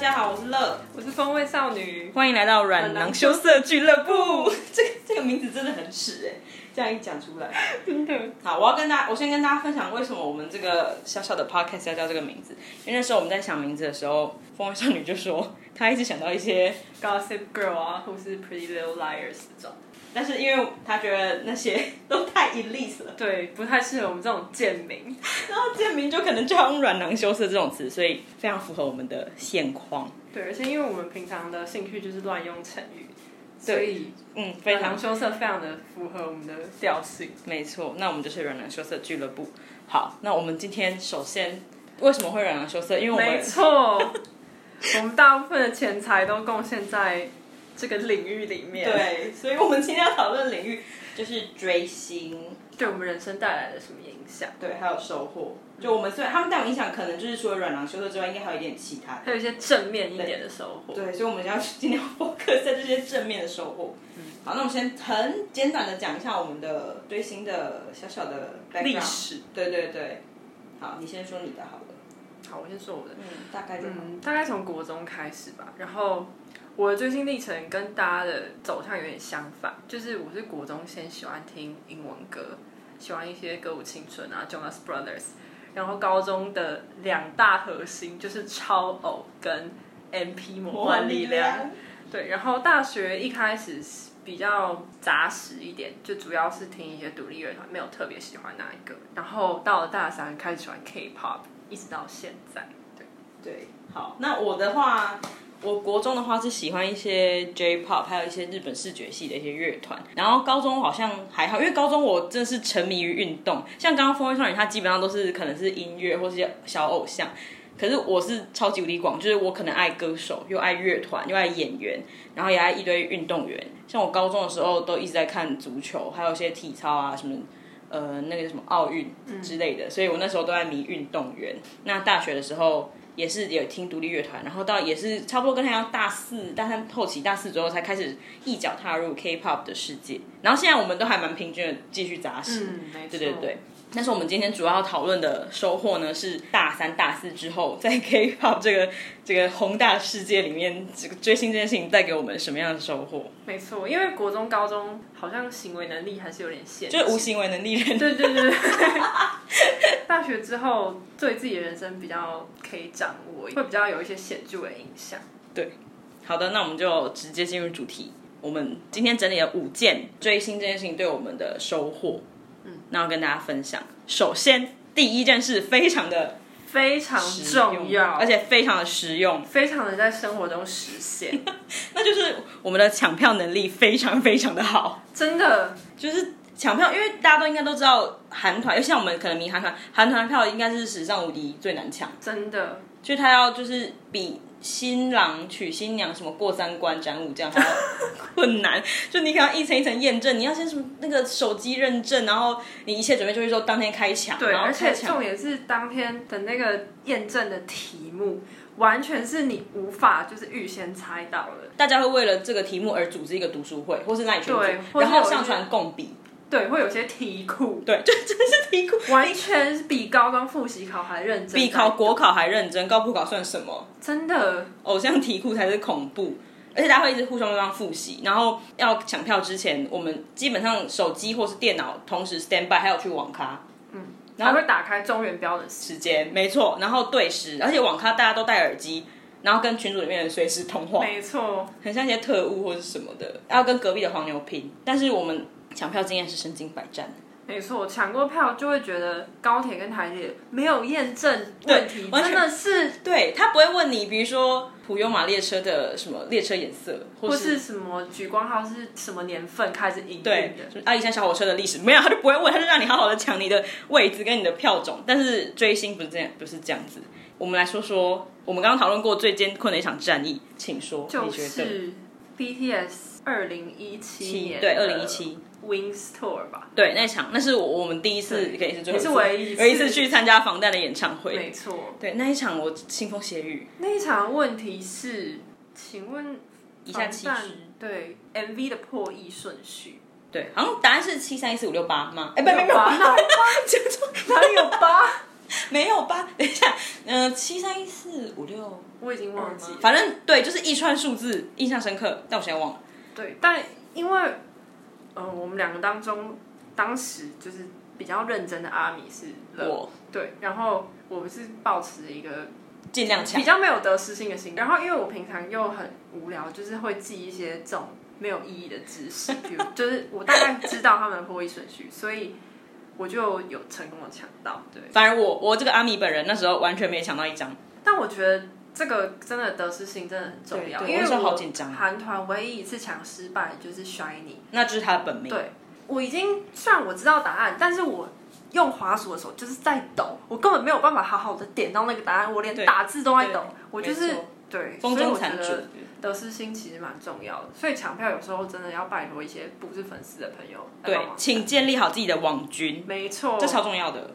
家好，我是乐，我是风味少女，欢迎来到软囊羞涩俱乐部。这个这个名字真的很屎哎，这样一讲出来，真的。好，我要跟大家，我先跟大家分享为什么我们这个小小的 podcast 要叫这个名字。因为那时候我们在想名字的时候，风味少女就说她一直想到一些 Gossip Girl 啊，或是 Pretty Little Liars 这种。但是因为他觉得那些 都太 elite 了，对，不太适合我们这种贱民。然后贱民就可能就要用软囊羞涩这种词，所以非常符合我们的现况。对，而且因为我们平常的兴趣就是乱用成语，所以嗯，软囊羞涩非常的符合我们的调性。没错，那我们就是软囊羞涩俱乐部。好，那我们今天首先为什么会软囊羞涩？因为我们没错，我们大部分的钱财都贡献在。这个领域里面，对，所以我们今天要讨论的领域就是追星，对我们人生带来了什么影响？对，还有收获。就我们虽然他们带有影响，可能就是除了软囊羞涩之外，应该还有一点其他的，还有一些正面一点的收获。对，所以我们要今天要 focus 在这些正面的收获。嗯，好，那我们先很简短的讲一下我们的追星的小小的历史。对对对，好，你先说你的好了。好，我先说我的。嗯，大概嗯，大概从国中开始吧，然后。我的追星历程跟大家的走向有点相反，就是我是国中先喜欢听英文歌，喜欢一些歌舞青春啊，Jonas Brothers，然后高中的两大核心就是超偶跟 MP 魔幻力量，对，然后大学一开始比较杂食一点，就主要是听一些独立乐团，没有特别喜欢哪一个，然后到了大三开始喜欢 K-pop，一直到现在，对对，好，那我的话。我国中的话是喜欢一些 J-pop，还有一些日本视觉系的一些乐团。然后高中好像还好，因为高中我真的是沉迷于运动。像刚刚风味少女，她基本上都是可能是音乐或是小偶像。可是我是超级无敌广，就是我可能爱歌手，又爱乐团，又爱演员，然后也爱一堆运动员。像我高中的时候都一直在看足球，还有一些体操啊什么，呃，那个什么奥运之类的。所以我那时候都在迷运动员。那大学的时候。也是有听独立乐团，然后到也是差不多跟他一样，大四、大三后期、大四左右才开始一脚踏入 K-pop 的世界。然后现在我们都还蛮平均的继续扎实，嗯，对对对。但是我们今天主要讨论的收获呢，是大三、大四之后在 K-pop 这个这个宏大世界里面，这个追星这件事情带给我们什么样的收获？没错，因为国中、高中好像行为能力还是有点限，就是无行为能力人。对对对。大学之后，对自己的人生比较可以掌握，会比较有一些显著的影响。对，好的，那我们就直接进入主题。我们今天整理了五件追星这件事情对我们的收获。嗯，那我跟大家分享。首先，第一件事非常的非常重要，而且非常的实用，非常的在生活中实现。那就是我们的抢票能力非常非常的好，真的就是抢票，因为大家都应该都知道韩团，尤其像我们可能迷韩团，韩团票应该是史上无敌最难抢，真的。就他要就是比。新郎娶新娘什么过三关斩五将，困难，就你可能一层一层验证，你要先什么那个手机认证，然后你一切准备就会说当天开抢，对，而且重点是当天的那个验证的题目，完全是你无法就是预先猜到的。大家会为了这个题目而组织一个读书会，或是那里群组，然后上传共笔。对，会有些题库，对，就真的是题库，完全是比高中复习考还认真，比考国考还认真，高普考算什么？真的，偶像题库才是恐怖，而且大家会一直互相互相复习，然后要抢票之前，我们基本上手机或是电脑同时 stand by，还有去网咖，嗯，然后会打开中原标的时间，没错，然后对时，而且网咖大家都戴耳机，然后跟群组里面的随时通话，没错，很像一些特务或者什么的，要跟隔壁的黄牛拼，但是我们。抢票经验是身经百战，没错，抢过票就会觉得高铁跟台铁没有验证问题，真的是对，他不会问你，比如说普悠玛列车的什么列车颜色，或是，或是什么莒光号是什么年份开始营运的，阿里山小火车的历史没有，他就不会问，他就让你好好的抢你的位置跟你的票种。但是追星不是这样，不是这样子。我们来说说，我们刚刚讨论过最艰困的一场战役，请说，就是 BTS 二零一七年，对，二零一七。Wings Tour 吧，对，那场那是我我们第一次，可以是最后一次，也是唯一唯一次去参加防弹的演唱会，没错。对，那一场我腥风血雨。那一场问题是，请问以下七支对 MV 的破译顺序？对，好像答案是七三一四五六八吗？哎，没有没有，哪有八？哪有八？没有八？等一下，嗯、呃，七三一四五六，我已经忘记了。反正对，就是一串数字，印象深刻，但我现在忘了。对，但因为，呃，我们两个当中，当时就是比较认真的阿米是我，对，然后我们是保持一个尽量强，比较没有得失心的心。然后，因为我平常又很无聊，就是会记一些这种没有意义的知识，比如就是我大概知道他们的破译顺序，所以。我就有成功的抢到，对。反而我我这个阿米本人那时候完全没抢到一张，但我觉得这个真的得失心真的很重要，因为我好紧张。韩团唯一一次抢失败就是 Shiny，那就是他的本命。对，我已经虽然我知道答案，但是我用滑鼠的时候就是在抖，我根本没有办法好好的点到那个答案，我连打字都在抖，我就是对，风中残烛。得失心其实蛮重要的，所以抢票有时候真的要拜托一些不是粉丝的朋友。对，请建立好自己的网军，没错，这超重要的。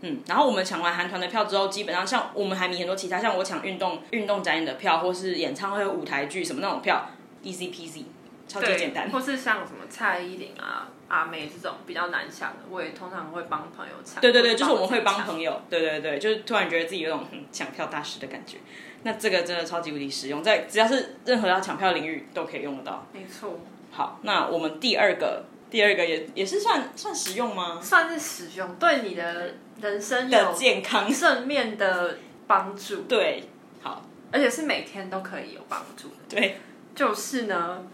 嗯，然后我们抢完韩团的票之后，基本上像我们还迷很多其他，像我抢运动运动展演的票，或是演唱会、舞台剧什么那种票，easy peasy，超级简单。或是像什么蔡依林啊、阿妹这种比较难抢的，我也通常会帮朋友抢。对对对，就是我们会帮朋友。对对对，就是突然觉得自己有种抢票大师的感觉。那这个真的超级无敌实用，在只要是任何要抢票领域都可以用得到。没错。好，那我们第二个，第二个也也是算算实用吗？算是实用，对你的人生的健康正面的帮助。对，好，而且是每天都可以有帮助的。对，就是呢，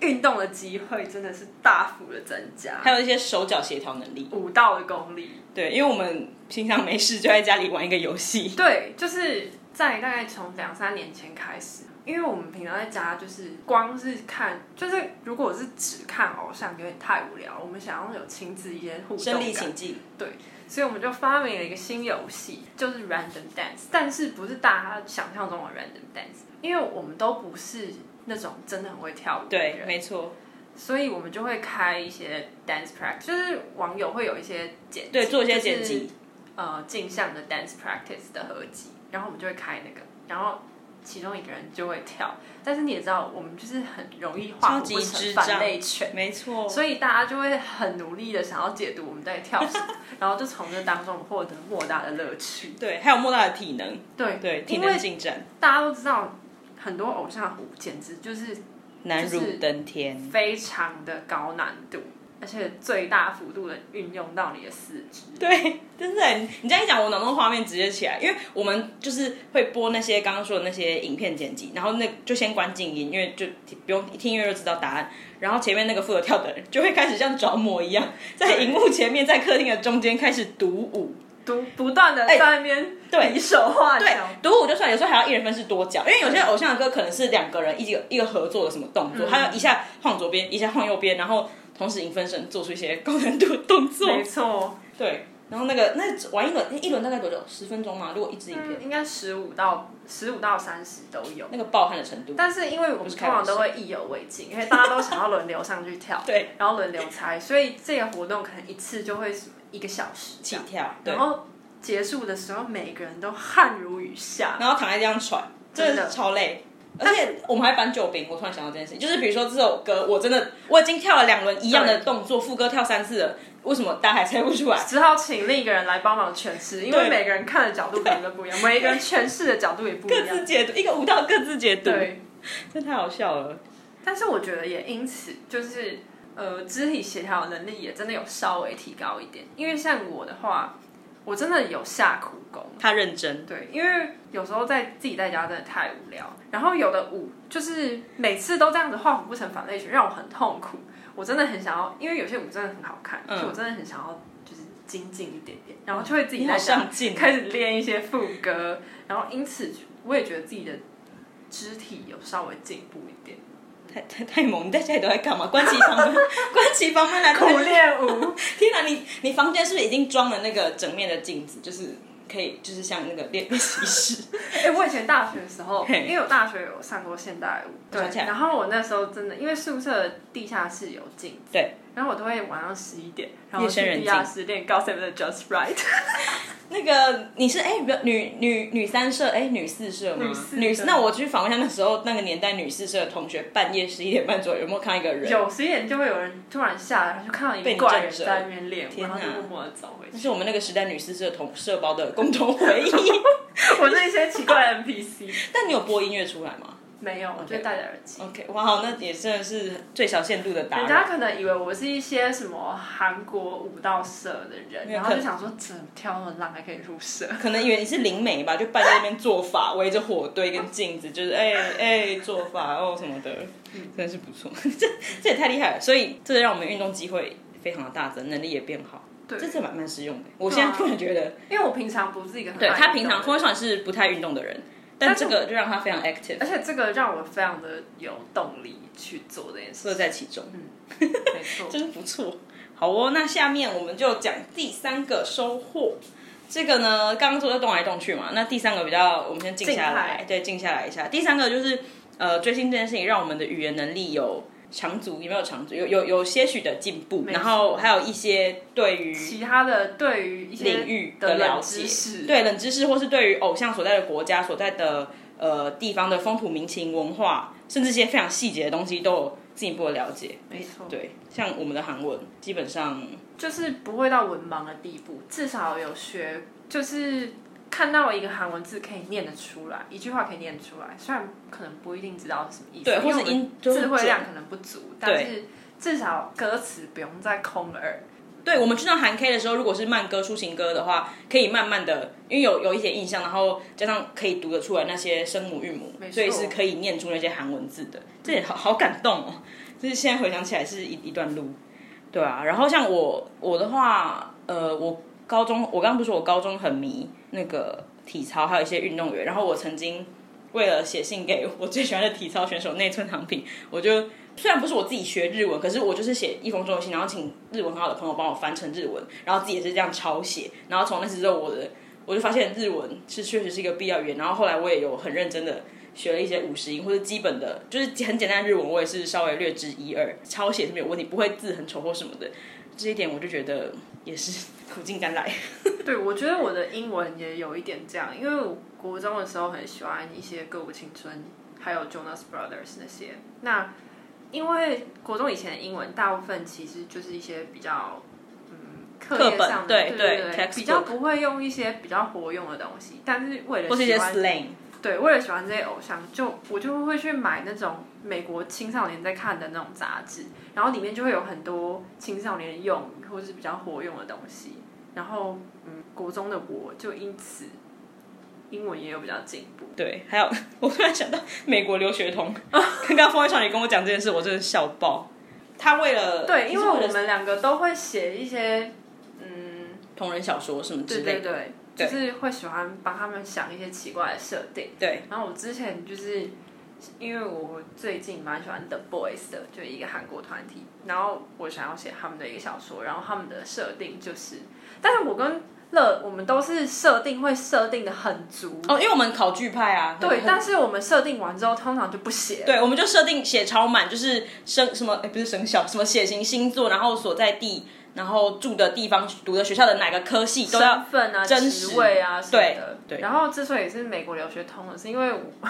运动的机会真的是大幅的增加，还有一些手脚协调能力、舞蹈的功力。对，因为我们平常没事就在家里玩一个游戏。对，就是。在大概从两三年前开始，因为我们平常在家就是光是看，就是如果是只看偶像有点太无聊，我们想要有亲子一些互动感，身临其境，对，所以我们就发明了一个新游戏，就是 Random Dance，但是不是大家想象中的 Random Dance，因为我们都不是那种真的很会跳舞的人，对，没错，所以我们就会开一些 Dance Practice，就是网友会有一些剪辑，对，做一些剪辑，就是、呃，镜像的 Dance Practice 的合集。然后我们就会开那个，然后其中一个人就会跳，但是你也知道，我们就是很容易画不成反类犬，没错，所以大家就会很努力的想要解读我们在跳什么，然后就从这当中获得莫大的乐趣。对，还有莫大的体能，对对，体能进展。大家都知道，很多偶像舞简直就是难如登天，非常的高难度。而且最大幅度的运用到你的四肢，对，真的，你这样一讲，我脑中画面直接起来，因为我们就是会播那些刚刚说的那些影片剪辑，然后那就先关静音，因为就不用一听音乐就知道答案，然后前面那个负责跳的人就会开始像着魔一样，在荧幕前面，在客厅的中间开始独舞，独不断的在那边对比手画脚，独、欸、舞就算，有时候还要一人分饰多角，因为有些偶像的歌可能是两个人一个一个合作的什么动作，他、嗯、要一下晃左边，一下晃右边，然后。同时，影分身做出一些高难度的动作。没错，对。然后那个那玩一轮，一轮大概多久？十分钟吗？如果一支影片，嗯、应该十五到十五到三十都有。那个爆汗的程度。但是因为我们通常都会意犹未尽，因为大家都想要轮流上去跳，对，然后轮流猜，所以这个活动可能一次就会一个小时起跳。然后结束的时候，每个人都汗如雨下，然后躺在地上喘，真的超累。而且我们还搬救兵，我突然想到这件事情，就是比如说这首歌，我真的我已经跳了两轮一样的动作，副歌跳三次了，为什么大家还猜不出来？只好请另一个人来帮忙诠释，因为每个人看的角度可能都不一样，每一个人诠释的角度也不一样，各自解读一个舞蹈各自解读，对，这太好笑了。但是我觉得也因此，就是呃，肢体协调能力也真的有稍微提高一点，因为像我的话。我真的有下苦功，他认真。对，因为有时候在自己在家真的太无聊，然后有的舞就是每次都这样子画虎不成反类犬，让我很痛苦。我真的很想要，因为有些舞真的很好看，嗯、所以我真的很想要就是精进一点点，然后就会自己 在家开始练一些副歌，然后因此我也觉得自己的肢体有稍微进步一点。太太太猛！你在家里都在干嘛？关起房门，关起房门来苦练舞。天哪，你你房间是不是已经装了那个整面的镜子？就是可以，就是像那个练习室。哎、欸，我以前大学的时候，因为我大学有上过现代舞，对。然后我那时候真的，因为宿舍地下室有镜子，对。然后我都会晚上十一点，然后去地下室练《God Save the Just Right 》。那个你是哎，女女女三社哎，女四社吗？女四。那我去访问一下那时候那个年代女四社的同学，半夜十一点半左右有没有看到一个人？有，十一点就会有人突然下来，然后就看到一个怪人在那边练，天哪，然后就默默的走回去。那是我们那个时代女四社同社包的共同回忆。我那些奇怪的 NPC。但你有播音乐出来吗？没有，我就戴着耳机。OK，哇，好，那也真的是最小限度的打扰。人家可能以为我是一些什么韩国舞蹈社的人，然后就想说，怎么跳那么烂还可以入社？可能以为你是灵媒吧，就伴在那边做法，围着火堆跟镜子，就是哎哎 做法哦什么的，真的是不错。这这也太厉害了，所以这个让我们运动机会非常的大增，能力也变好。对，这是蛮蛮实用的。我现在突然觉得，因为我平常不是一个很对他平常通常是不太运动的人。但这个就让他非常 active，而且这个让我非常的有动力去做这件事，乐在其中。嗯，没错，真不错。好哦，那下面我们就讲第三个收获。这个呢，刚刚说的动来动去嘛，那第三个比较，我们先静下来，对，静下来一下。第三个就是呃，追星这件事情，让我们的语言能力有。长足有没有长足？有有有些许的进步，然后还有一些对于其他的对于一些领域的了解，对冷知识，或是对于偶像所在的国家所在的呃地方的风土民情文化，甚至一些非常细节的东西都有进一步的了解。没错，对，像我们的韩文，基本上就是不会到文盲的地步，至少有学就是。看到一个韩文字可以念得出来，一句话可以念出来，虽然可能不一定知道是什么意思，对，或是音智慧量可能不足，但是至少歌词不用再空耳。对，我们去到韩 K 的时候，如果是慢歌、抒情歌的话，可以慢慢的，因为有有一些印象，然后加上可以读得出来那些声母韵母，所以是可以念出那些韩文字的。这也好好感动哦，就是现在回想起来是一一段路，对啊。然后像我我的话，呃，我。高中，我刚刚不是说我高中很迷那个体操，还有一些运动员。然后我曾经为了写信给我最喜欢的体操选手内村航平，我就虽然不是我自己学日文，可是我就是写一封中信，然后请日文很好的朋友帮我翻成日文，然后自己也是这样抄写。然后从那时之后，我的我就发现日文是确实是一个必要语言。然后后来我也有很认真的学了一些五十音或者基本的，就是很简单的日文，我也是稍微略知一二，抄写是没有问题，不会字很丑或什么的。这一点我就觉得也是 苦尽甘来。对，我觉得我的英文也有一点这样，因为我国中的时候很喜欢一些歌舞青春，还有 Jonas Brothers 那些。那因为国中以前的英文大部分其实就是一些比较嗯课业上的，对对对，对比较不会用一些比较活用的东西。但是为了喜欢，或是一些 slang，对，为了喜欢这些偶像，就我就会去买那种美国青少年在看的那种杂志。然后里面就会有很多青少年用或者是比较活用的东西，然后嗯，国中的我就因此英文也有比较进步。对，还有我突然想到美国留学通，刚刚风一少女跟我讲这件事，我真的笑爆。他为了对，因为我们两个都会写一些嗯同人小说什么之类对对，对就是会喜欢帮他们想一些奇怪的设定。对，然后我之前就是。因为我最近蛮喜欢 The Boys 的，就一个韩国团体，然后我想要写他们的一个小说，然后他们的设定就是，但是我跟乐我们都是设定会设定的很足哦，因为我们考剧派啊，对，但是我们设定完之后通常就不写，对，我们就设定写超满，就是生什么哎不是生肖什么血型星座，然后所在地。然后住的地方、读的学校的哪个科系都要身份啊、真职位啊什么的。对，对。然后之所以是美国留学通了，是因为我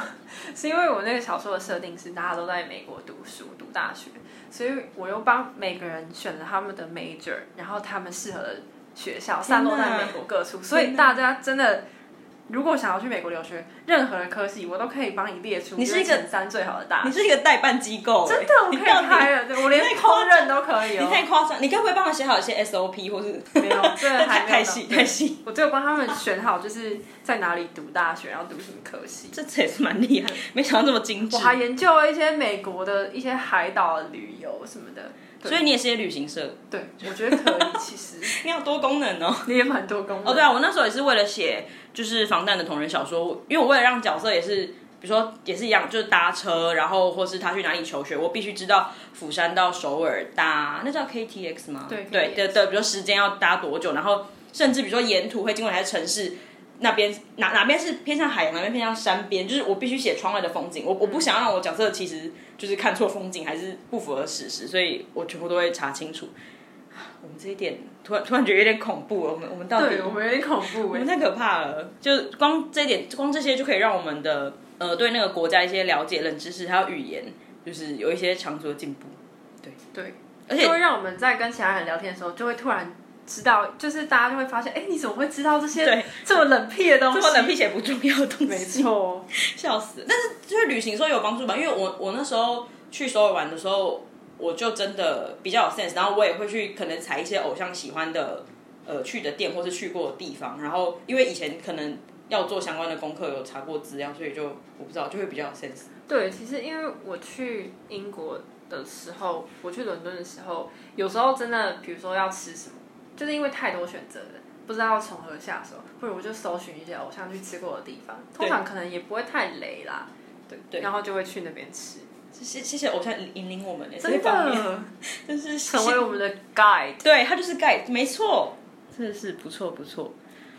是因为我那个小说的设定是大家都在美国读书、读大学，所以我又帮每个人选了他们的 major，然后他们适合的学校散落在美国各处，所以大家真的。如果想要去美国留学，任何的科系我都可以帮你列出。你是一个前三最好的大学，你是一个代办机构，真的，我可以开了，我连烹饪都可以哦。你太夸张，你该不会帮我写好一些 SOP 或是？没有，这个还 太细太细。我只有帮他们选好，就是在哪里读大学，然后读什么科系。这这也是蛮厉害，没想到这么精致。我还研究了一些美国的一些海岛旅游什么的。所以你也是些旅行社？对，我觉得可以。其实 你要多功能哦，你也蛮多功能哦。对啊，我那时候也是为了写就是防弹的同人小说，因为我为了让角色也是，比如说也是一样，就是搭车，然后或是他去哪里求学，我必须知道釜山到首尔搭那叫 KTX 吗？对对对对，比如说时间要搭多久，然后甚至比如说沿途会经过哪些城市。那边哪哪边是偏向海洋，哪边偏向山边，就是我必须写窗外的风景。我我不想要让我角色其实就是看错风景，还是不符合史实，所以我全部都会查清楚。我们这一点突然突然觉得有点恐怖了。我们我们到底对我们有点恐怖，我们太可怕了。就光这一点，光这些就可以让我们的呃对那个国家一些了解、冷知识，还有语言，就是有一些长足的进步。对对，而且就会让我们在跟其他人聊天的时候，就会突然知道，就是大家就会发现，哎，你怎么会知道这些对这么冷僻的东西？这么冷僻且不重要的东西，没错，笑死。但是就是旅行时候有帮助吧？因为我我那时候去首尔玩的时候。我就真的比较有 sense，然后我也会去可能踩一些偶像喜欢的呃去的店或是去过的地方，然后因为以前可能要做相关的功课，有查过资料，所以就我不知道就会比较有 sense。对，其实因为我去英国的时候，我去伦敦的时候，有时候真的比如说要吃什么，就是因为太多选择了，不知道要从何下手，不如我就搜寻一些偶像去吃过的地方，通常可能也不会太雷啦，对对，然后就会去那边吃。谢谢谢偶像引领我们，真的，就是成为我们的 guide。对，他就是 guide，没错，真的是不错不错。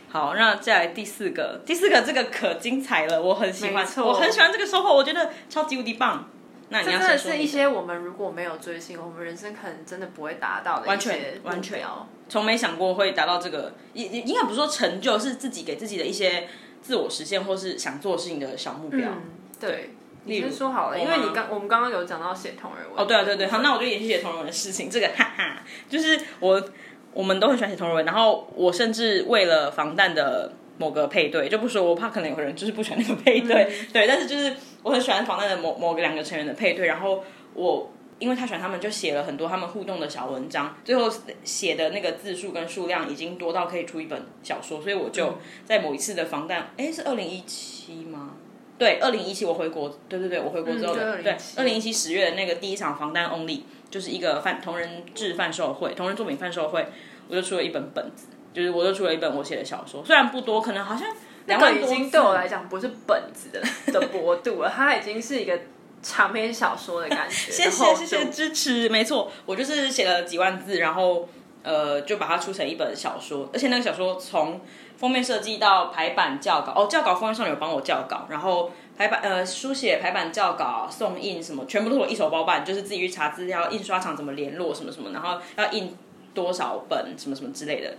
好，那再来第四个，第四个这个可精彩了，我很喜欢，我很喜欢这个收获，我觉得超级无敌棒。那你要说，是一些我们如果没有追星，我们人生可能真的不会达到的完全完全从没想过会达到这个，也也应该不是说成就，是自己给自己的一些自我实现或是想做事情的小目标。嗯、对。你先说好了，因为你刚我们刚刚有讲到写同人文哦，对啊，对对，好，那我就延续写同人文的事情。这个哈哈，就是我我们都很喜欢写同人文，然后我甚至为了防弹的某个配对，就不说，我怕可能有个人就是不喜欢那个配对，嗯、对，但是就是我很喜欢防弹的某某个两个成员的配对，然后我因为他喜欢他们，就写了很多他们互动的小文章，最后写的那个字数跟数量已经多到可以出一本小说，所以我就在某一次的防弹，哎、嗯，是二零一七吗？对，二零一七我回国，对对对，我回国之后的，嗯、对，二零一七十月的那个第一场防弹 Only，就是一个贩同人制贩售会，同人作品贩售会，我就出了一本本子，就是我就出了一本我写的小说，虽然不多，可能好像两万多字，那个已经对我来讲不是本子的 的薄度了，它已经是一个长篇小说的感觉。谢谢谢谢支持，没错，我就是写了几万字，然后呃就把它出成一本小说，而且那个小说从。封面设计到排版校稿哦，校稿封面上有帮我校稿，然后排版呃书写排版校稿送印什么，全部都是我一手包办，就是自己去查资料，印刷厂怎么联络什么什么，然后要印多少本什么什么之类的，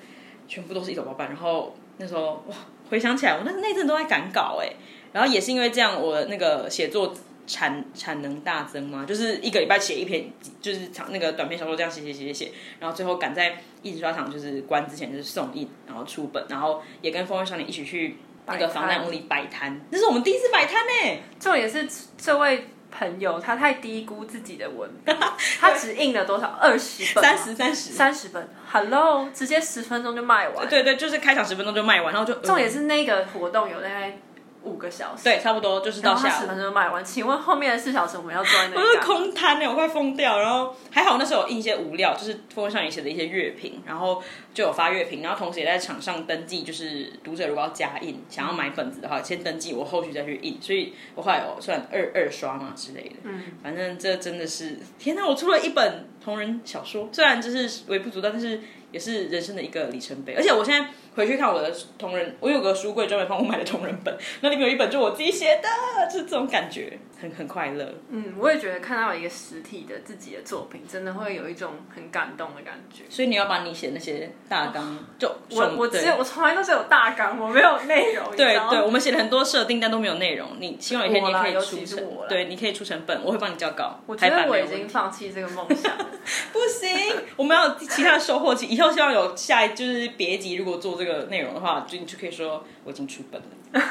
全部都是一手包办。然后那时候哇，回想起来，我那那阵都在赶稿哎，然后也是因为这样，我那个写作。产产能大增嘛，就是一个礼拜写一篇，就是长那个短篇小说这样写写写写写，然后最后赶在印刷厂就是关之前就是送印，然后出本，然后也跟风味少年一起去那个防弹屋里摆摊，那是我们第一次摆摊呢。这也是这位朋友他太低估自己的文笔，他只印了多少？二十本，三十三十。三十本，Hello，直接十分钟就卖完，对对，就是开场十分钟就卖完，然后就重点是那个活动有大概。五个小时，对，差不多就是到下午十分钟卖完。请问后面的四小时我们要坐在哪里？我是空摊呢，我快疯掉。然后还好那时候有印一些物料，就是封面上也写的一些乐评，然后就有发乐评，然后同时也在场上登记，就是读者如果要加印，想要买本子的话，先登记，我后续再去印。所以我后来有算二二刷嘛之类的。嗯，反正这真的是天哪！我出了一本同人小说，虽然就是微不足道，但是也是人生的一个里程碑。而且我现在。回去看我的同人，我有个书柜专门帮我买的同人本，那里面有一本就是我自己写的，就是这种感觉，很很快乐。嗯，我也觉得看到一个实体的自己的作品，真的会有一种很感动的感觉。所以你要把你写那些大纲，哦、就我我只有我从来都是有大纲，我没有内容。对对，我们写了很多设定，但都没有内容。你希望有一天你可以出成，对，你可以出成本，我会帮你交稿。我觉得我已经放弃这个梦想，不行，我们要有其他的收获。以后希望有下一就是别集，如果做这个内容的话，就你就可以说我已经出本了，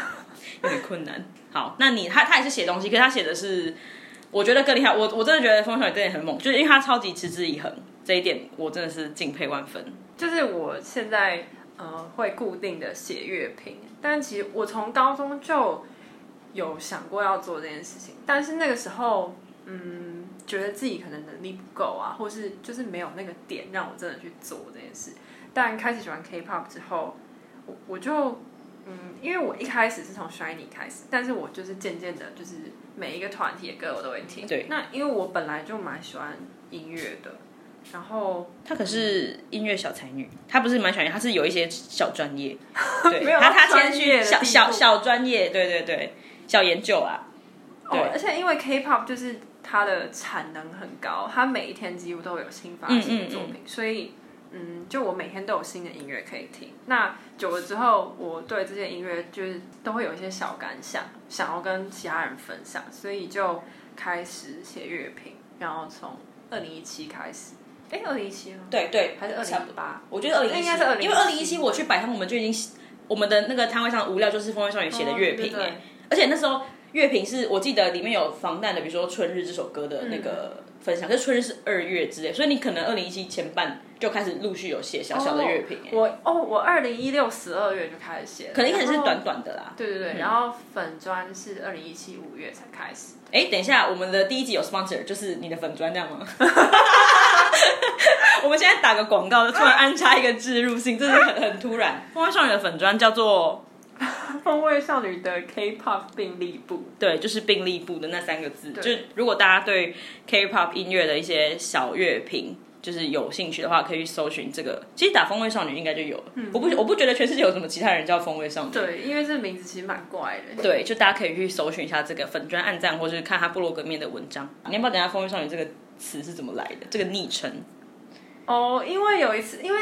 有点困难。好，那你他他也是写东西，可是他写的是我觉得更厉害。我我真的觉得风小雨真的很猛，就是因为他超级持之以恒，这一点我真的是敬佩万分。就是我现在呃会固定的写乐评，但其实我从高中就有想过要做这件事情，但是那个时候嗯觉得自己可能能力不够啊，或是就是没有那个点让我真的去做这件事。但开始喜欢 K-pop 之后，我我就嗯，因为我一开始是从 SHINee 开始，但是我就是渐渐的，就是每一个团体的歌我都会听。对。那因为我本来就蛮喜欢音乐的，然后她可是音乐小才女，她不是蛮喜欢，她是有一些小专业。对。没有他他谦虚，小小小专业，对对对，小研究啊。对。哦，而且因为 K-pop 就是它的产能很高，它每一天几乎都有新发行的作品，嗯嗯嗯，所以。嗯，就我每天都有新的音乐可以听。那久了之后，我对这些音乐就是都会有一些小感想，想要跟其他人分享，所以就开始写乐评。然后从二零一七开始，哎，二零一七吗？对对，还是二零一八？我觉得二零一七，应该是二零，因为二零一七我去摆摊，我们就已经我们的那个摊位上的物料就是风味少女写的乐评，哎、哦，而且那时候乐评是我记得里面有防弹的，比如说《春日》这首歌的那个。嗯分享，可是春日是二月之类，所以你可能二零一七前半就开始陆续有写小小的乐评。我哦，我二零一六十二月就开始写，可能一开始是短短的啦。对对对，嗯、然后粉砖是二零一七五月才开始。哎，等一下，我们的第一集有 sponsor，就是你的粉砖这样吗？我们现在打个广告，突然安插一个置入性，真的很很突然。风味少女的粉砖叫做。风味少女的 K-pop 并立部，对，就是并立部的那三个字。就如果大家对 K-pop 音乐的一些小乐评就是有兴趣的话，可以去搜寻这个。其实打风味少女应该就有。嗯，我不我不觉得全世界有什么其他人叫风味少女。对，因为这名字其实蛮怪的。对，就大家可以去搜寻一下这个粉砖暗赞，或是看他部落格面的文章。你要不要等一下风味少女这个词是怎么来的？这个昵称？哦，因为有一次，因为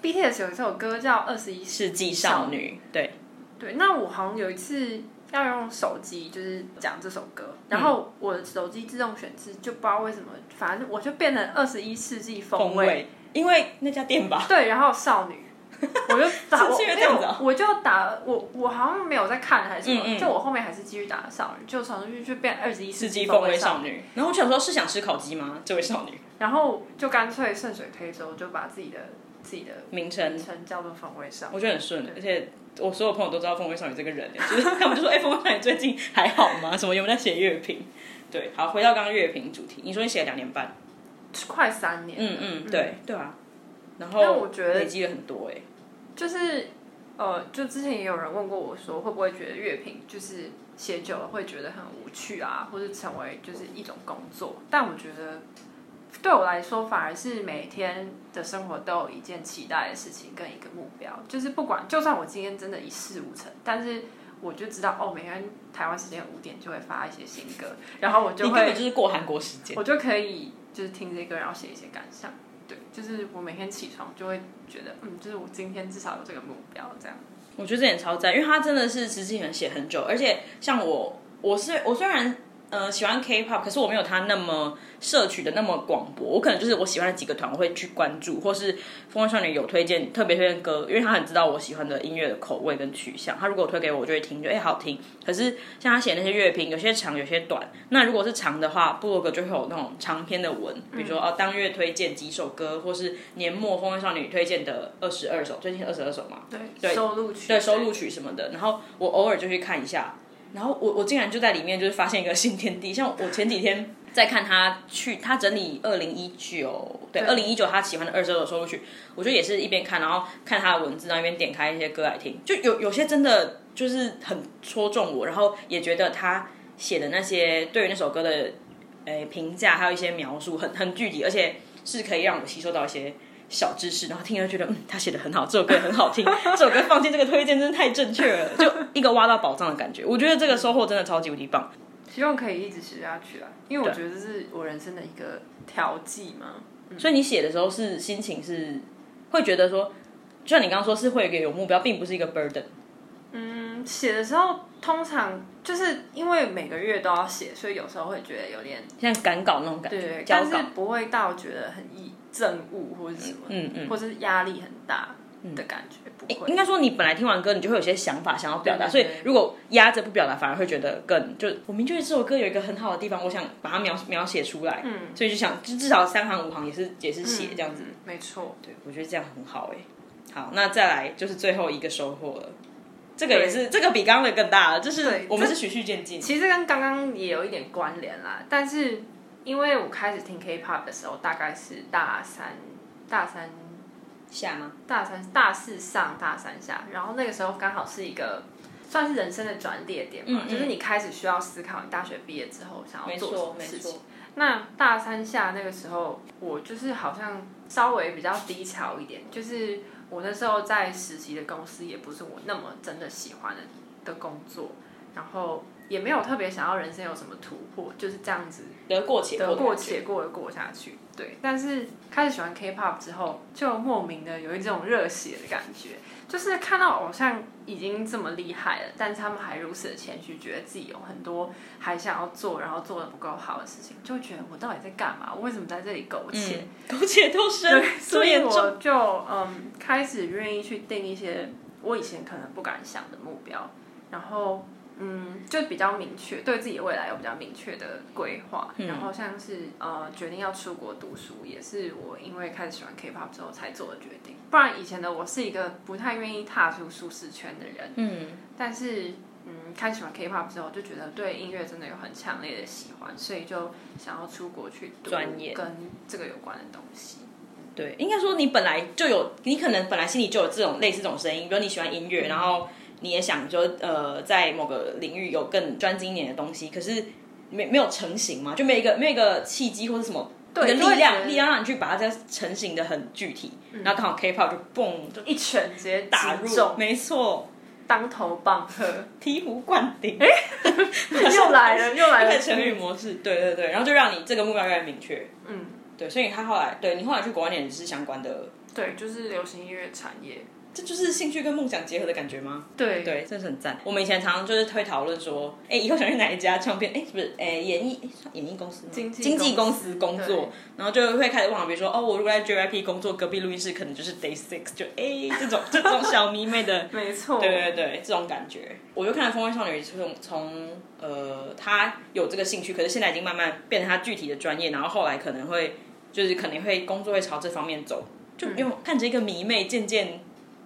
BTS 有一首歌叫《二十一世纪少女》，对。对，那我好像有一次要用手机，就是讲这首歌，然后我的手机自动选字就不知道为什么，反正我就变成二十一世纪风味，因为那家店吧。对，然后少女，我就打，是因为这样子啊？我就打我我好像没有在看还是什么，嗯嗯就我后面还是继续打少女，就传出去就变二十一世纪风味少女。然后我想说，是想吃烤鸡吗？这位少女。然后就干脆顺水推舟，就把自己的自己的名称称叫做风味少女。我觉得很顺，而且。我所有朋友都知道风味少女这个人，就是他们就说：“哎、欸，风味少女最近还好吗？什么有没有在写乐评？”对，好，回到刚刚乐评主题，你说你写了两年半，快三年。嗯嗯，对对啊。然后我觉得累积了很多哎，就是呃，就之前也有人问过我说，会不会觉得乐评就是写久了会觉得很无趣啊，或是成为就是一种工作？但我觉得。对我来说，反而是每天的生活都有一件期待的事情跟一个目标，就是不管就算我今天真的一事无成，但是我就知道哦，每天台湾时间五点就会发一些新歌，然后我就会，你根本就是过韩国时间，我就可以就是听这些歌，然后写一些感想。对，就是我每天起床就会觉得，嗯，就是我今天至少有这个目标，这样。我觉得这点超赞，因为他真的是实际很写很久，而且像我，我是我虽然。呃，喜欢 K-pop，可是我没有他那么摄取的那么广博。我可能就是我喜欢的几个团，我会去关注，或是风味少女有推荐特别推荐歌，因为他很知道我喜欢的音乐的口味跟取向。他如果推给我，我就会听，就哎、欸、好听。可是像他写那些乐评，有些长，有些短。那如果是长的话，部落格就会有那种长篇的文，比如说哦当月推荐几首歌，或是年末风味少女推荐的二十二首，最近二十二首嘛，对，对收录曲，对收录曲什么的。然后我偶尔就去看一下。然后我我竟然就在里面就是发现一个新天地，像我前几天在看他去他整理二零一九，对，二零一九他喜欢的二十二首收录曲，我就也是一边看，然后看他的文字，然后一边点开一些歌来听，就有有些真的就是很戳中我，然后也觉得他写的那些对于那首歌的诶评价，还有一些描述很很具体，而且是可以让我吸收到一些。小知识，然后听了觉得，嗯，他写的很好，这首歌也很好听，这首歌放进这个推荐真的太正确了，就一个挖到宝藏的感觉。我觉得这个收获真的超级无敌棒，希望可以一直写下去啊，因为我觉得这是我人生的一个调剂嘛。嗯、所以你写的时候是心情是会觉得说，就像你刚刚说是会有一个有目标，并不是一个 burden。嗯，写的时候通常就是因为每个月都要写，所以有时候会觉得有点像赶稿那种感觉，对，但是不会到觉得很易。政务或者什么，嗯嗯，或者是压力很大的感觉，嗯、不会。应该说，你本来听完歌，你就会有些想法想要表达，所以如果压着不表达，反而会觉得更就。我明确这首歌有一个很好的地方，我想把它描描写出来，嗯，所以就想就至少三行五行也是也是写这样子，嗯、没错，对，我觉得这样很好哎。好，那再来就是最后一个收获了，这个也是这个比刚刚的更大了，就是我们是循序渐进，其实跟刚刚也有一点关联啦，但是。因为我开始听 K-pop 的时候，大概是大三，大三下吗？大三大四上大三下，然后那个时候刚好是一个算是人生的转捩点嘛，嗯嗯，就是你开始需要思考你大学毕业之后想要做什么事情。那大三下那个时候，我就是好像稍微比较低潮一点，就是我那时候在实习的公司也不是我那么真的喜欢的的工作，然后也没有特别想要人生有什么突破，就是这样子得过且过得过且过的过下去。对，但是开始喜欢 K-pop 之后，就莫名的有一种热血的感觉，就是看到偶像已经这么厉害了，但是他们还如此的谦虚，觉得自己有很多还想要做，然后做的不够好的事情，就会觉得我到底在干嘛？我为什么在这里苟且？苟、嗯、且偷生，所以我就嗯开始愿意去定一些我以前可能不敢想的目标，然后。嗯，就比较明确，对自己的未来有比较明确的规划。嗯、然后像是呃，决定要出国读书，也是我因为开始喜欢 K-pop 之后才做的决定。不然以前的我是一个不太愿意踏出舒适圈的人。嗯。但是嗯，开始喜欢 K-pop 之后，就觉得对音乐真的有很强烈的喜欢，所以就想要出国去读专业跟这个有关的东西。对，应该说你本来就有，你可能本来心里就有这种类似这种声音，比如你喜欢音乐，嗯、然后。你也想说，呃，在某个领域有更专精一点的东西，可是没没有成型嘛？就没一个没有一个契机或者什么的力量，力量让你去把它再成型的很具体。嗯、然后刚好 K-pop 就嘣，就一拳直接打入，没错，当头棒喝，醍醐灌顶。哎，又来了，又来了，成语模式，对对对，然后就让你这个目标越来越明确。嗯，对，所以他后来，对你后来去国外念也是相关的，对，就是流行音乐产业。这就是兴趣跟梦想结合的感觉吗？对对，真是很赞。我们以前常常就是会讨论说，哎，以后想去哪一家唱片？哎，是不是？哎，演艺演艺公司经纪经纪公司工作，然后就会开始忘了，比如说，哦，我如果在 JYP 工作，隔壁录音室可能就是 Day Six，就哎，这种 这种小迷妹的，没错，对对对，这种感觉。我就看了《风味少女》，从从呃，她有这个兴趣，可是现在已经慢慢变成她具体的专业，然后后来可能会就是可能会工作会朝这方面走，就因为看着一个迷妹渐渐。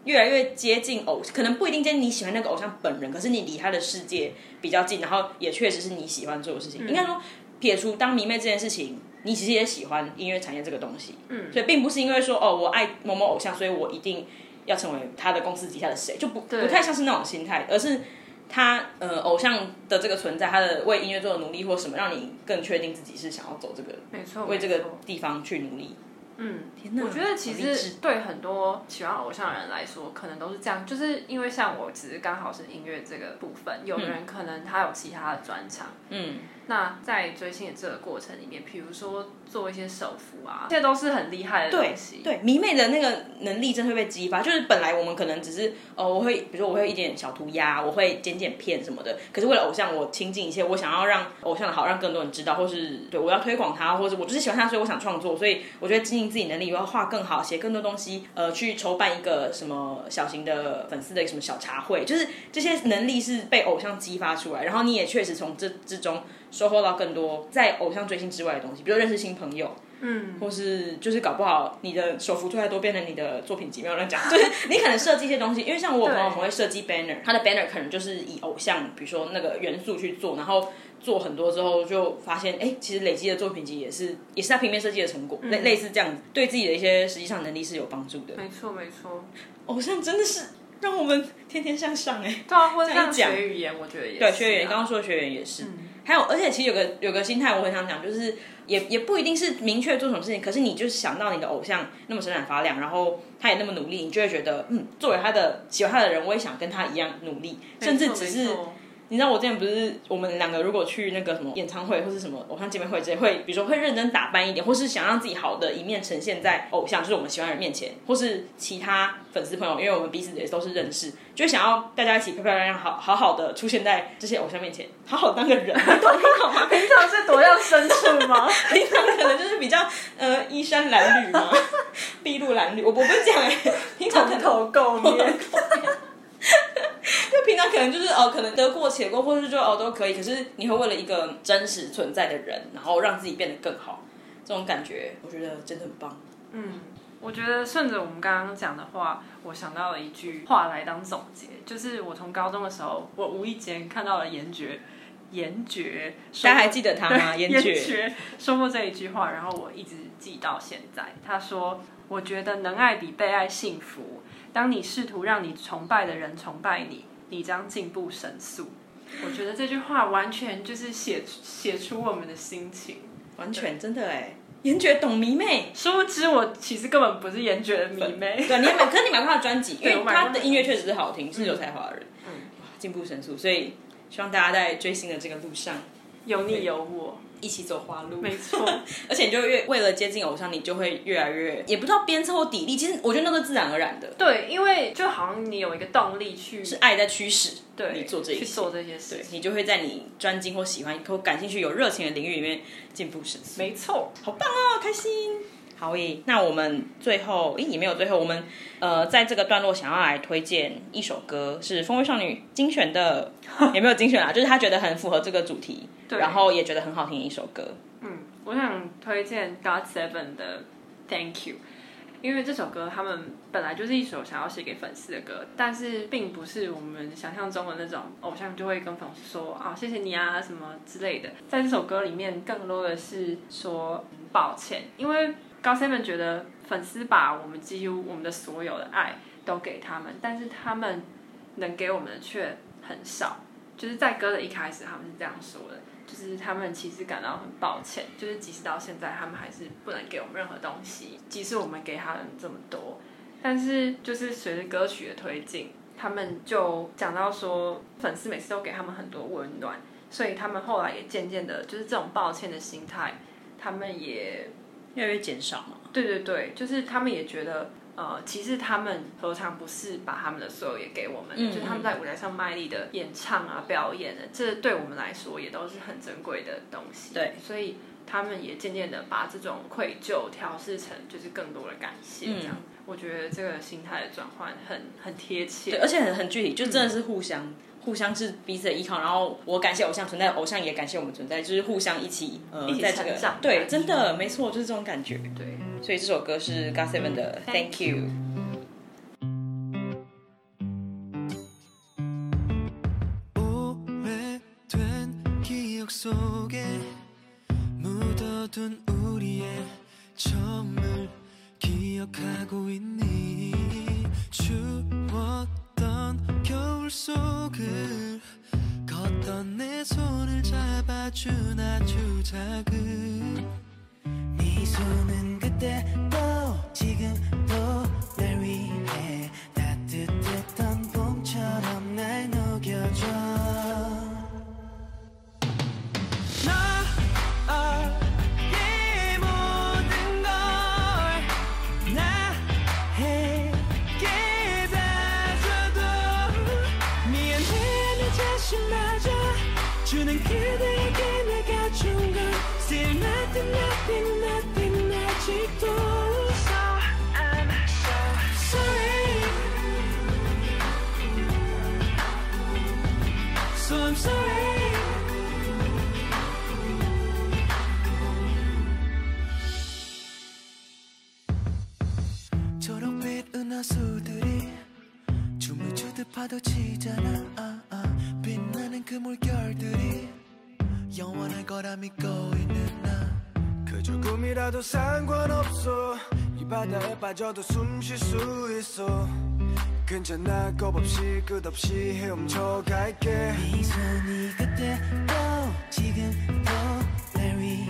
越来越接近偶，可能不一定接近你喜欢那个偶像本人，可是你离他的世界比较近，然后也确实是你喜欢做的事情。嗯、应该说，撇除当迷妹这件事情，你其实也喜欢音乐产业这个东西。嗯，所以并不是因为说哦，我爱某某偶像，所以我一定要成为他的公司底下的谁，就不不太像是那种心态，而是他呃偶像的这个存在，他的为音乐做的努力或什么，让你更确定自己是想要走这个，没错，为这个地方去努力。嗯，我觉得其实对很多喜欢偶像的人来说，可能都是这样，就是因为像我，只是刚好是音乐这个部分，有的人可能他有其他的专长，嗯。那在追星的这个过程里面，比如说做一些手幅啊，这些都是很厉害的东西。对，对，迷妹的那个能力真的会被激发。就是本来我们可能只是哦，我会比如说我会一点小涂鸦，我会剪剪片什么的。可是为了偶像，我亲近一些，我想要让偶像的好，让更多人知道，或是对我要推广他，或者我就是喜欢他，所以我想创作。所以我觉得经营自己能力，我要画更好，写更多东西，呃，去筹办一个什么小型的粉丝的什么小茶会，就是这些能力是被偶像激发出来，然后你也确实从这之中。收获到更多在偶像追星之外的东西，比如认识新朋友，嗯，或是就是搞不好你的手幅做太多变成你的作品集，没有乱讲，就是 你可能设计一些东西，因为像我朋友很会设计 banner，他的 banner 可能就是以偶像，比如说那个元素去做，然后做很多之后就发现，哎，其实累积的作品集也是也是他平面设计的成果，类、嗯、类似这样子，对自己的一些实际上能力是有帮助的。没错没错，偶像真的是让我们天天向上哎，对啊，或者像学语言，我觉得也对学语言，刚刚说的学语言也是。嗯还有，而且其实有个有个心态，我很想讲，就是也也不一定是明确做什么事情，可是你就是想到你的偶像那么闪闪发亮，然后他也那么努力，你就会觉得，嗯，作为他的喜欢他的人，我也想跟他一样努力，甚至只是。你知道我之前不是我们两个如果去那个什么演唱会或是什么偶像见面会之类，会比如说会认真打扮一点，或是想让自己好的一面呈现在偶像，就是我们喜欢的人面前，或是其他粉丝朋友，因为我们彼此也都是认识，就想要大家一起漂漂亮亮，好好好的出现在这些偶像面前，好好当个人，懂懂吗？平常是多样深处吗？平常可能就是比较呃衣衫褴褛嘛，筚路蓝缕，我我不会讲哎，平常蓬头垢面。就平常可能就是哦，可能得过且过，或者是就哦都可以。可是你会为了一个真实存在的人，然后让自己变得更好，这种感觉我觉得真的很棒。嗯，我觉得顺着我们刚刚讲的话，我想到了一句话来当总结，就是我从高中的时候，我无意间看到了严爵，严爵，大家还记得他吗？严爵说过这一句话，然后我一直记到现在。他说：“我觉得能爱比被爱幸福。”当你试图让你崇拜的人崇拜你，你将进步神速。我觉得这句话完全就是写写出我们的心情，完全真的哎。严爵懂迷妹，殊不知我其实根本不是严爵的迷妹。对，你买，可是你买过他的专辑，因为他的音乐确实是好听，是有才华的人。嗯，进步神速，所以希望大家在追星的这个路上有你有我。一起走花路，没错。而且你就越为了接近偶像，你就会越来越也不知道鞭策或砥砺。其实我觉得那个自然而然的。对，因为就好像你有一个动力去，是爱在驱使对你做这些去做这些事对，你就会在你专精或喜欢或感兴趣、有热情的领域里面进步神速。没错，好棒哦，开心。好诶，那我们最后，诶，也没有最后，我们呃，在这个段落想要来推荐一首歌，是风味少女精选的，也没有精选啦，就是他觉得很符合这个主题，对，然后也觉得很好听的一首歌。嗯，我想推荐 GOT7 的 Thank You，因为这首歌他们本来就是一首想要写给粉丝的歌，但是并不是我们想象中的那种偶像就会跟粉丝说啊谢谢你啊什么之类的，在这首歌里面更多的是说抱歉，因为。GOT7 觉得粉丝把我们几乎我们的所有的爱都给他们，但是他们能给我们的却很少。就是在歌的一开始，他们是这样说的，就是他们其实感到很抱歉，就是即使到现在，他们还是不能给我们任何东西，即使我们给他们这么多。但是就是随着歌曲的推进，他们就讲到说，粉丝每次都给他们很多温暖，所以他们后来也渐渐的，就是这种抱歉的心态，他们也。越来越减少嘛？对对对，就是他们也觉得，呃，其实他们何尝不是把他们的所有也给我们？嗯，就是他们在舞台上卖力的演唱啊、表演的，这对我们来说也都是很珍贵的东西。对，所以他们也渐渐的把这种愧疚调试成就是更多的感谢。这样，嗯，我觉得这个心态的转换很很贴切，对，而且很很具体，就真的是互相。互相是彼此的依靠然后我感谢偶像存在偶像也感谢我们存在就是互相一起呃一起在这个上对真的没错就是这种感觉。对所以这首歌是 gasavin 的 thank you 속을 걷던 내 손을 잡아준 아주 작은 네 손은 그때 또 지금도 날 위해 것이 맞아 주는 그대에게 내가 준건 Still nothing nothing nothing 아직도 So I'm so sorry So I'm sorry 초록빛 은하수들이 춤을 추듯 파도 치잖아 아, 아. 그 물결들이 영원할 거라 믿고 있는 나 그 조금이라도 상관없어. 이 바다에 빠져도 숨 쉴 수 있어. 괜찮아 겁없이 끝없이 헤엄쳐 갈게. 네 손이 그때 또 지금도 날 위해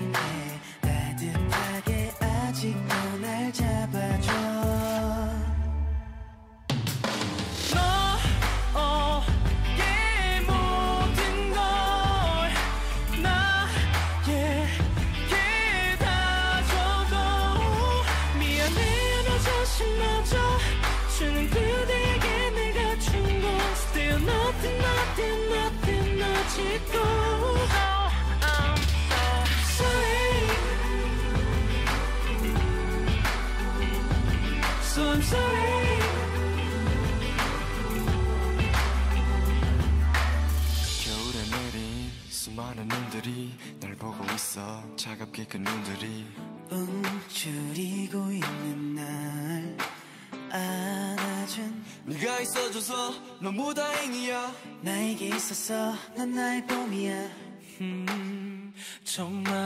따뜻하게 아직도 날 잡아줘. 너무 다행이야. 나에게 있어서 난 나의 봄이야. 음, 정말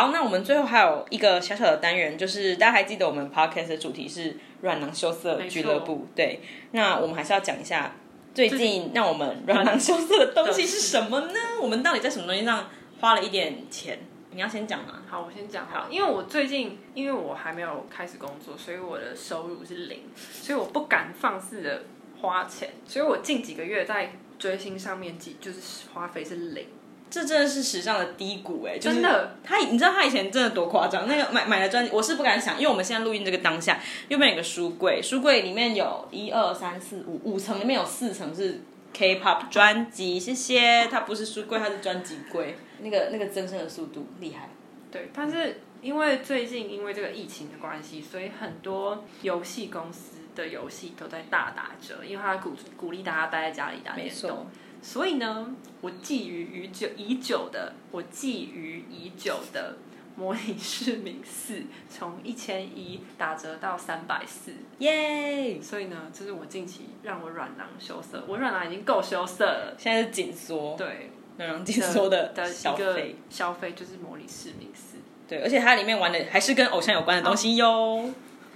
好，那我们最后还有一个小小的单元，就是大家还记得我们 podcast 的主题是软囊羞涩俱乐部，对，那我们还是要讲一下最近让我们软囊羞涩的东西是什么呢？我们到底在什么东西上花了一点钱？你要先讲吗？好，我先讲。好，因为我最近因为我还没有开始工作，所以我的收入是零，所以我不敢放肆的花钱，所以我近几个月在追星上面，几就是花费是零。这真的是史上的低谷哎、欸！真的，他你知道他以前真的多夸张？那个买买的专辑，我是不敢想，因为我们现在录音这个当下，右边有个书柜，书柜里面有一二三四五五层，里面有四层是 K-pop 专辑，谢谢。它不是书柜，它是专辑柜。那个那个增生的速度厉害。对，但是因为最近因为这个疫情的关系，所以很多游戏公司的游戏都在大打折，因为他鼓鼓励大家待在家里打电动。所以呢，我觊觎已久已久的，我觊觎已久的《模拟市民四》从一千一打折到三百四，耶！所以呢，这是我近期让我软囊羞涩，我软囊已经够羞涩了，现在是紧缩，对，软囊紧缩的的消费，消费就是《模拟市民四》，对，而且它里面玩的还是跟偶像有关的东西哟。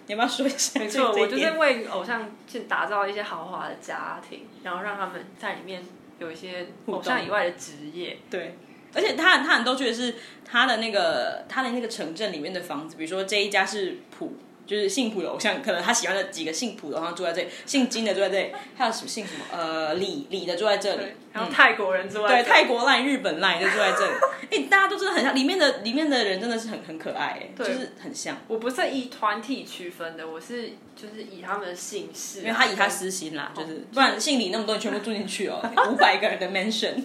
你要不要说一下？没错，我就是为偶像去打造一些豪华的家庭，然后让他们在里面。有一些偶像以外的职业，对，而且他他很逗趣的是，他的那个他的那个城镇里面的房子，比如说这一家是普。就是姓朴的偶像，可能他喜欢的几个姓朴的，然后住在这里；姓金的住在这里，还有什么姓什么呃李李的住在这里，然后泰国人住在这里，对，泰国赖、日本赖就住在这里。哎、欸，大家都真的很像，里面的里面的人真的是很很可爱，哎，就是很像。我不是以团体区分的，我是就是以他们的姓氏，因为他以他私心啦，就是、哦、不然姓李那么多人全部住进去哦，五百个人的 mansion。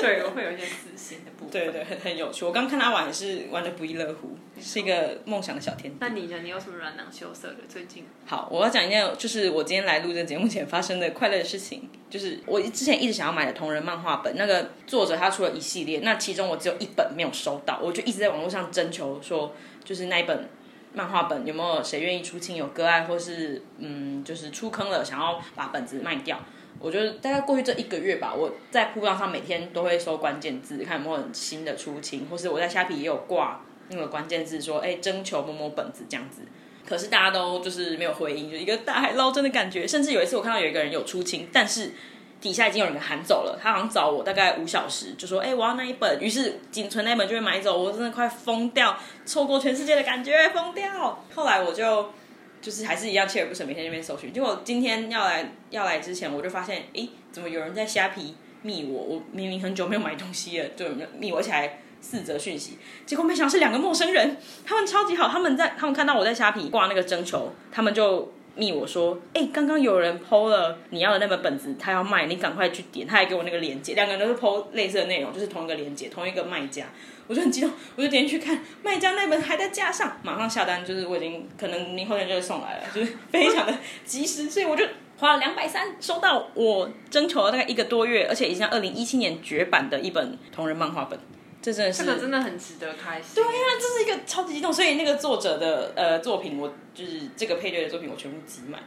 对，我会有一些私心的部分。对对，很很有趣。我刚看他玩也是玩的不亦乐乎，是一个梦想的小天地。那你呢？你有什么软囊羞涩的？最近？好，我要讲一件，就是我今天来录这个节目前发生的快乐的事情。就是我之前一直想要买的同人漫画本，那个作者他出了一系列，那其中我只有一本没有收到，我就一直在网络上征求说，就是那一本漫画本有没有谁愿意出清，有割爱，或是嗯，就是出坑了，想要把本子卖掉。我觉得大概过去这一个月吧，我在铺浪上每天都会搜关键字，看有没有新的出清，或是我在虾皮也有挂那个关键字说，哎，征求某某本子这样子。可是大家都就是没有回应，就一个大海捞针的感觉。甚至有一次我看到有一个人有出清，但是底下已经有人给喊走了，他好像找我大概五小时，就说，哎，我要那一本，于是仅存那一本就会买走。我真的快疯掉，错过全世界的感觉，疯掉。后来我就。就是还是一样锲而不舍，每天那边搜寻。结果今天要来要来之前，我就发现，诶，怎么有人在虾皮密我？我明明很久没有买东西了，就密我起来四则讯息。结果没想到是两个陌生人，他们超级好，他们在他们看到我在虾皮挂那个征求，他们就密我说，哎，刚刚有人 PO 了你要的那本本子，他要卖，你赶快去点。他还给我那个链接，两个人都是 PO 类似的内容，就是同一个链接，同一个卖家。我就很激动，我就点进去看，卖家那本还在架上，马上下单，就是我已经可能明后天就会送来了，就是非常的及时，所以我就花了两百三收到我征求了大概一个多月，而且已经二零一七年绝版的一本同人漫画本，这真的是，这个真的很值得开心。对呀、啊，这是一个超级激动，所以那个作者的呃作品，我就是这个配对的作品，我全部集满了，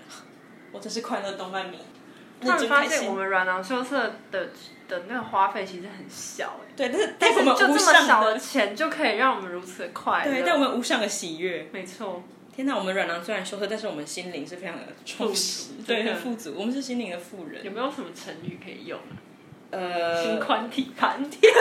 我真是快乐动漫迷。突然发现我们软囊羞涩的的那个花费其实很小哎，对，但是但是就这么少的钱就可以让我们如此快乐，对，但我们无上的喜悦，没错。天哪，我们软囊虽然羞涩，但是我们心灵是非常的充实，对，很富足。我们是心灵的富人。有没有什么成语可以用？呃，心宽体盘。天哪，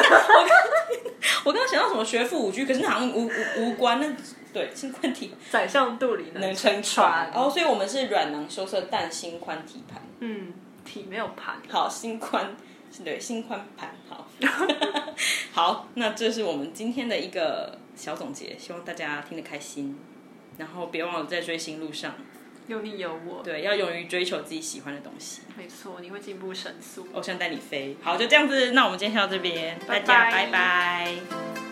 我刚我刚刚想到什么学富五居，可是那好像无无无关。那对，心宽体宰相肚里能撑船。哦，所以我们是软囊羞涩，但心宽体盘。嗯。体没有盘，好，心宽，对，心宽盘，好，好，那这是我们今天的一个小总结，希望大家听得开心，然后别忘了在追星路上有你有我，对，要勇于追求自己喜欢的东西，没错，你会进步神速，偶像带你飞，好，就这样子，那我们今天先到这边，大家拜拜。拜拜。